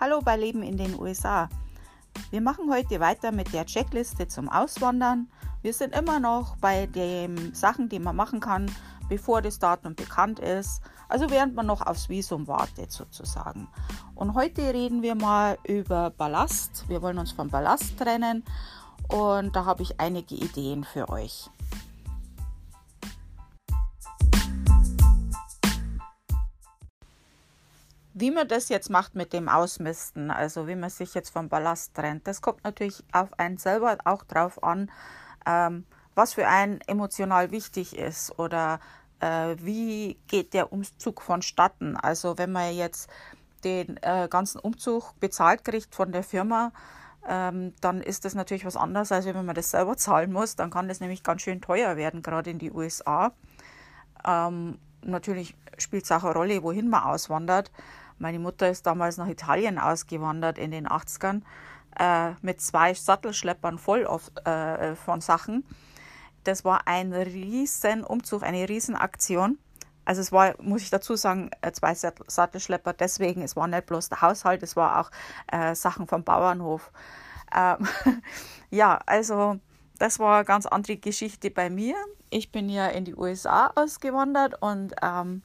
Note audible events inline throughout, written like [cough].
Hallo bei Leben in den USA. Wir machen heute weiter mit der Checkliste zum Auswandern. Wir sind immer noch bei den Sachen, die man machen kann, bevor das Datum bekannt ist. Also während man noch aufs Visum wartet sozusagen. Und heute reden wir mal über Ballast. Wir wollen uns vom Ballast trennen und da habe ich einige Ideen für euch. Wie man das jetzt macht mit dem Ausmisten, also wie man sich jetzt vom Ballast trennt, das kommt natürlich auf einen selber auch drauf an, ähm, was für einen emotional wichtig ist oder äh, wie geht der Umzug vonstatten. Also wenn man jetzt den äh, ganzen Umzug bezahlt kriegt von der Firma, ähm, dann ist das natürlich was anderes, als wenn man das selber zahlen muss. Dann kann das nämlich ganz schön teuer werden, gerade in die USA. Ähm, natürlich spielt es auch eine Rolle, wohin man auswandert. Meine Mutter ist damals nach Italien ausgewandert in den 80ern äh, mit zwei Sattelschleppern voll auf, äh, von Sachen. Das war ein riesen Umzug, eine riesen Aktion. Also es war, muss ich dazu sagen, äh, zwei Sattelschlepper deswegen. Es war nicht bloß der Haushalt, es war auch äh, Sachen vom Bauernhof. Ähm, [laughs] ja, also das war eine ganz andere Geschichte bei mir. Ich bin ja in die USA ausgewandert und ähm,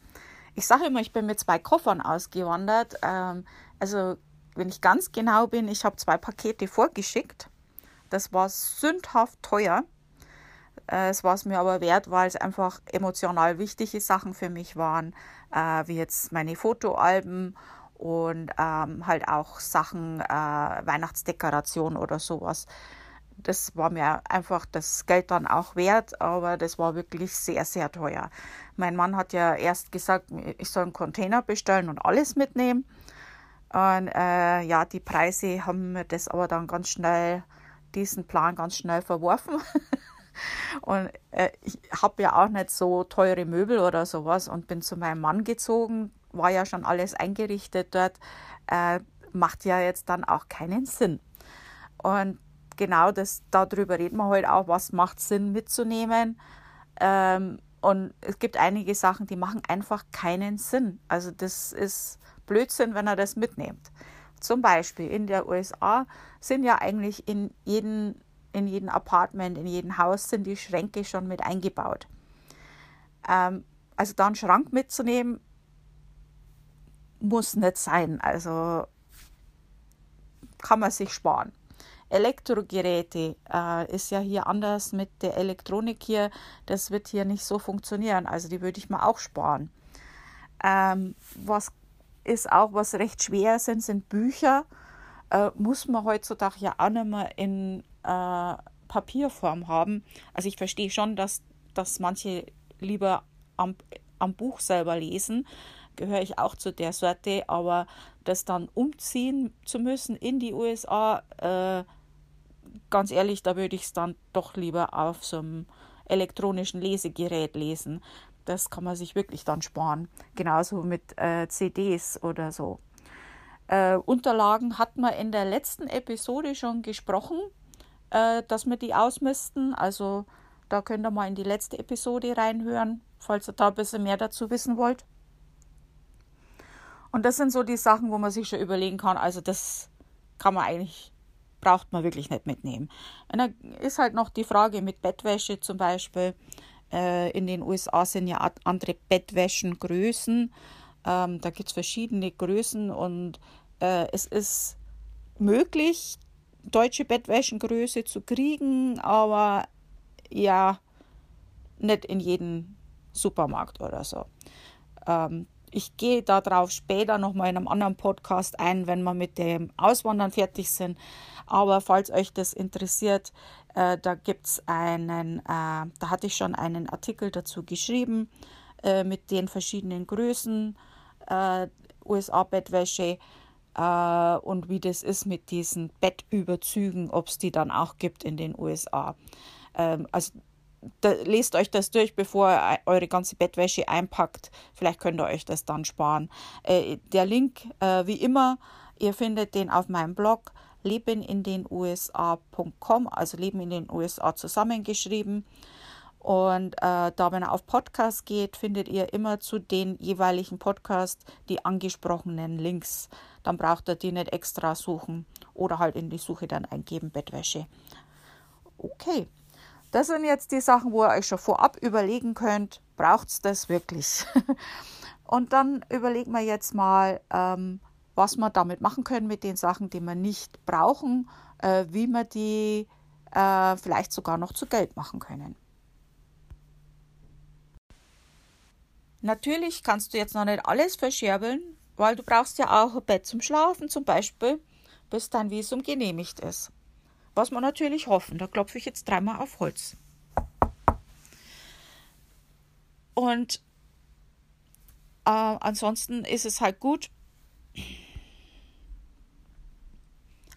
ich sage immer, ich bin mit zwei Koffern ausgewandert. Ähm, also, wenn ich ganz genau bin, ich habe zwei Pakete vorgeschickt. Das war sündhaft teuer. Äh, es war es mir aber wert, weil es einfach emotional wichtige Sachen für mich waren, äh, wie jetzt meine Fotoalben und ähm, halt auch Sachen, äh, Weihnachtsdekoration oder sowas das war mir einfach das Geld dann auch wert, aber das war wirklich sehr, sehr teuer. Mein Mann hat ja erst gesagt, ich soll einen Container bestellen und alles mitnehmen. Und äh, ja, die Preise haben mir das aber dann ganz schnell, diesen Plan ganz schnell verworfen. [laughs] und äh, ich habe ja auch nicht so teure Möbel oder sowas und bin zu meinem Mann gezogen, war ja schon alles eingerichtet dort. Äh, macht ja jetzt dann auch keinen Sinn. Und genau das, darüber reden wir heute auch, was macht Sinn mitzunehmen. Ähm, und es gibt einige Sachen, die machen einfach keinen Sinn. Also das ist Blödsinn, wenn er das mitnimmt. Zum Beispiel in der USA sind ja eigentlich in jedem, in jedem Apartment, in jedem Haus sind die Schränke schon mit eingebaut. Ähm, also da einen Schrank mitzunehmen, muss nicht sein. Also kann man sich sparen. Elektrogeräte äh, ist ja hier anders mit der Elektronik hier. Das wird hier nicht so funktionieren. Also die würde ich mal auch sparen. Ähm, was ist auch, was recht schwer sind, sind Bücher. Äh, muss man heutzutage ja auch nicht mehr in äh, Papierform haben. Also ich verstehe schon, dass, dass manche lieber am, am Buch selber lesen. Gehöre ich auch zu der Sorte, aber das dann umziehen zu müssen in die USA, äh, ganz ehrlich, da würde ich es dann doch lieber auf so einem elektronischen Lesegerät lesen. Das kann man sich wirklich dann sparen. Genauso mit äh, CDs oder so. Äh, Unterlagen hat man in der letzten Episode schon gesprochen, äh, dass wir die ausmisten. Also da könnt ihr mal in die letzte Episode reinhören, falls ihr da ein bisschen mehr dazu wissen wollt. Und das sind so die Sachen, wo man sich schon überlegen kann. Also das kann man eigentlich braucht man wirklich nicht mitnehmen. Und dann ist halt noch die Frage mit Bettwäsche zum Beispiel. Äh, in den USA sind ja andere Bettwäschengrößen. Ähm, da gibt es verschiedene Größen und äh, es ist möglich, deutsche Bettwäschengröße zu kriegen, aber ja, nicht in jedem Supermarkt oder so. Ähm, ich gehe darauf später nochmal in einem anderen Podcast ein, wenn wir mit dem Auswandern fertig sind. Aber falls euch das interessiert, äh, da gibt es einen, äh, da hatte ich schon einen Artikel dazu geschrieben äh, mit den verschiedenen Größen äh, USA-Bettwäsche äh, und wie das ist mit diesen Bettüberzügen, ob es die dann auch gibt in den USA. Ähm, also da, lest euch das durch, bevor ihr eure ganze Bettwäsche einpackt. Vielleicht könnt ihr euch das dann sparen. Äh, der Link, äh, wie immer, ihr findet den auf meinem Blog lebenindenusa.com, also Leben in den USA zusammengeschrieben. Und äh, da, wenn ihr auf Podcast geht, findet ihr immer zu den jeweiligen Podcasts die angesprochenen Links. dann braucht ihr die nicht extra suchen oder halt in die Suche dann eingeben Bettwäsche. Okay, das sind jetzt die Sachen, wo ihr euch schon vorab überlegen könnt, braucht es das wirklich? [laughs] Und dann überlegen wir jetzt mal, ähm, was wir damit machen können mit den Sachen, die wir nicht brauchen, äh, wie wir die äh, vielleicht sogar noch zu Geld machen können. Natürlich kannst du jetzt noch nicht alles verscherbeln, weil du brauchst ja auch ein Bett zum Schlafen zum Beispiel, bis dein Visum genehmigt ist. Was wir natürlich hoffen. Da klopfe ich jetzt dreimal auf Holz. Und äh, ansonsten ist es halt gut.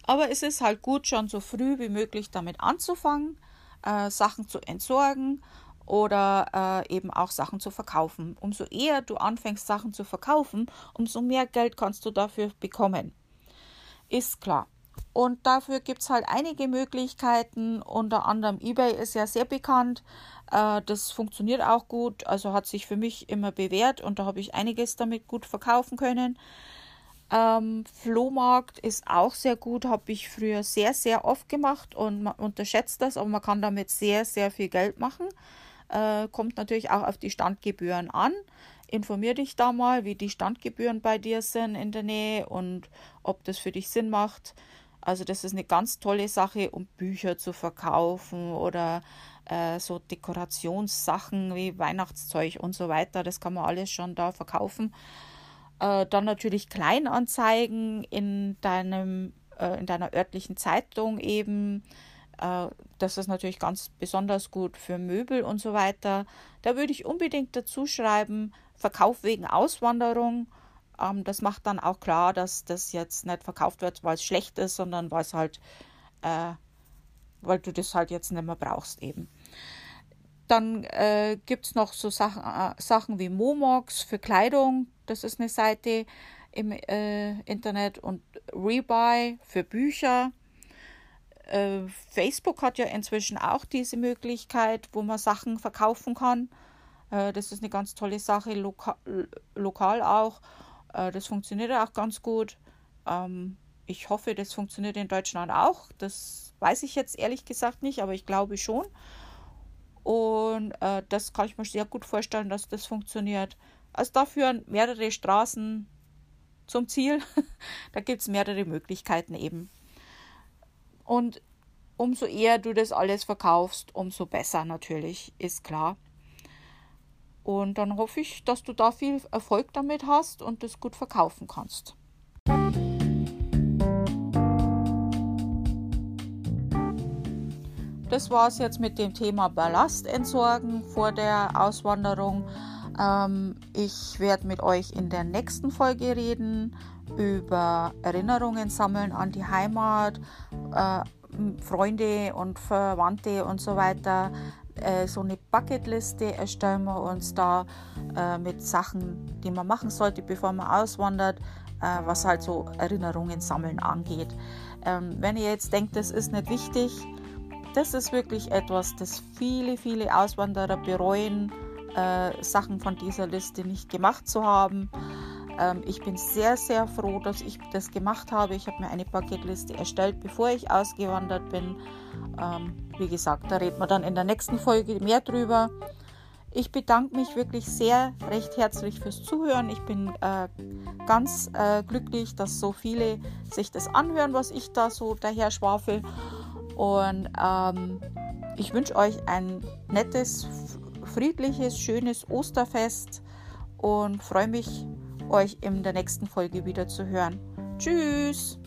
Aber es ist halt gut, schon so früh wie möglich damit anzufangen, äh, Sachen zu entsorgen oder äh, eben auch Sachen zu verkaufen. Umso eher du anfängst, Sachen zu verkaufen, umso mehr Geld kannst du dafür bekommen. Ist klar. Und dafür gibt es halt einige Möglichkeiten. Unter anderem eBay ist ja sehr bekannt. Äh, das funktioniert auch gut. Also hat sich für mich immer bewährt und da habe ich einiges damit gut verkaufen können. Ähm, Flohmarkt ist auch sehr gut, habe ich früher sehr, sehr oft gemacht und man unterschätzt das, aber man kann damit sehr, sehr viel Geld machen. Äh, kommt natürlich auch auf die Standgebühren an. Informier dich da mal, wie die Standgebühren bei dir sind in der Nähe und ob das für dich Sinn macht. Also das ist eine ganz tolle Sache, um Bücher zu verkaufen oder äh, so Dekorationssachen wie Weihnachtszeug und so weiter. Das kann man alles schon da verkaufen. Äh, dann natürlich Kleinanzeigen in deinem äh, in deiner örtlichen Zeitung eben äh, das ist natürlich ganz besonders gut für Möbel und so weiter. Da würde ich unbedingt dazu schreiben, Verkauf wegen Auswanderung. Ähm, das macht dann auch klar, dass das jetzt nicht verkauft wird, weil es schlecht ist, sondern weil es halt, äh, weil du das halt jetzt nicht mehr brauchst eben. Dann äh, gibt es noch so Sachen, äh, Sachen wie Momox für Kleidung. Das ist eine Seite im äh, Internet und Rebuy für Bücher. Äh, Facebook hat ja inzwischen auch diese Möglichkeit, wo man Sachen verkaufen kann. Äh, das ist eine ganz tolle Sache, loka lokal auch. Äh, das funktioniert auch ganz gut. Ähm, ich hoffe, das funktioniert in Deutschland auch. Das weiß ich jetzt ehrlich gesagt nicht, aber ich glaube schon. Und äh, das kann ich mir sehr gut vorstellen, dass das funktioniert. Also da führen mehrere Straßen zum Ziel. [laughs] da gibt es mehrere Möglichkeiten eben. Und umso eher du das alles verkaufst, umso besser natürlich, ist klar. Und dann hoffe ich, dass du da viel Erfolg damit hast und das gut verkaufen kannst. Das war es jetzt mit dem Thema Ballast entsorgen vor der Auswanderung. Ähm, ich werde mit euch in der nächsten Folge reden über Erinnerungen sammeln an die Heimat, äh, Freunde und Verwandte und so weiter. Äh, so eine Bucketliste erstellen wir uns da äh, mit Sachen, die man machen sollte, bevor man auswandert, äh, was halt so Erinnerungen sammeln angeht. Ähm, wenn ihr jetzt denkt, das ist nicht wichtig, das ist wirklich etwas, das viele, viele Auswanderer bereuen, äh, Sachen von dieser Liste nicht gemacht zu haben. Ähm, ich bin sehr, sehr froh, dass ich das gemacht habe. Ich habe mir eine Paketliste erstellt, bevor ich ausgewandert bin. Ähm, wie gesagt, da reden wir dann in der nächsten Folge mehr drüber. Ich bedanke mich wirklich sehr recht herzlich fürs Zuhören. Ich bin äh, ganz äh, glücklich, dass so viele sich das anhören, was ich da so daher schwafel. Und ähm, ich wünsche euch ein nettes, friedliches, schönes Osterfest und freue mich euch in der nächsten Folge wieder zu hören. Tschüss!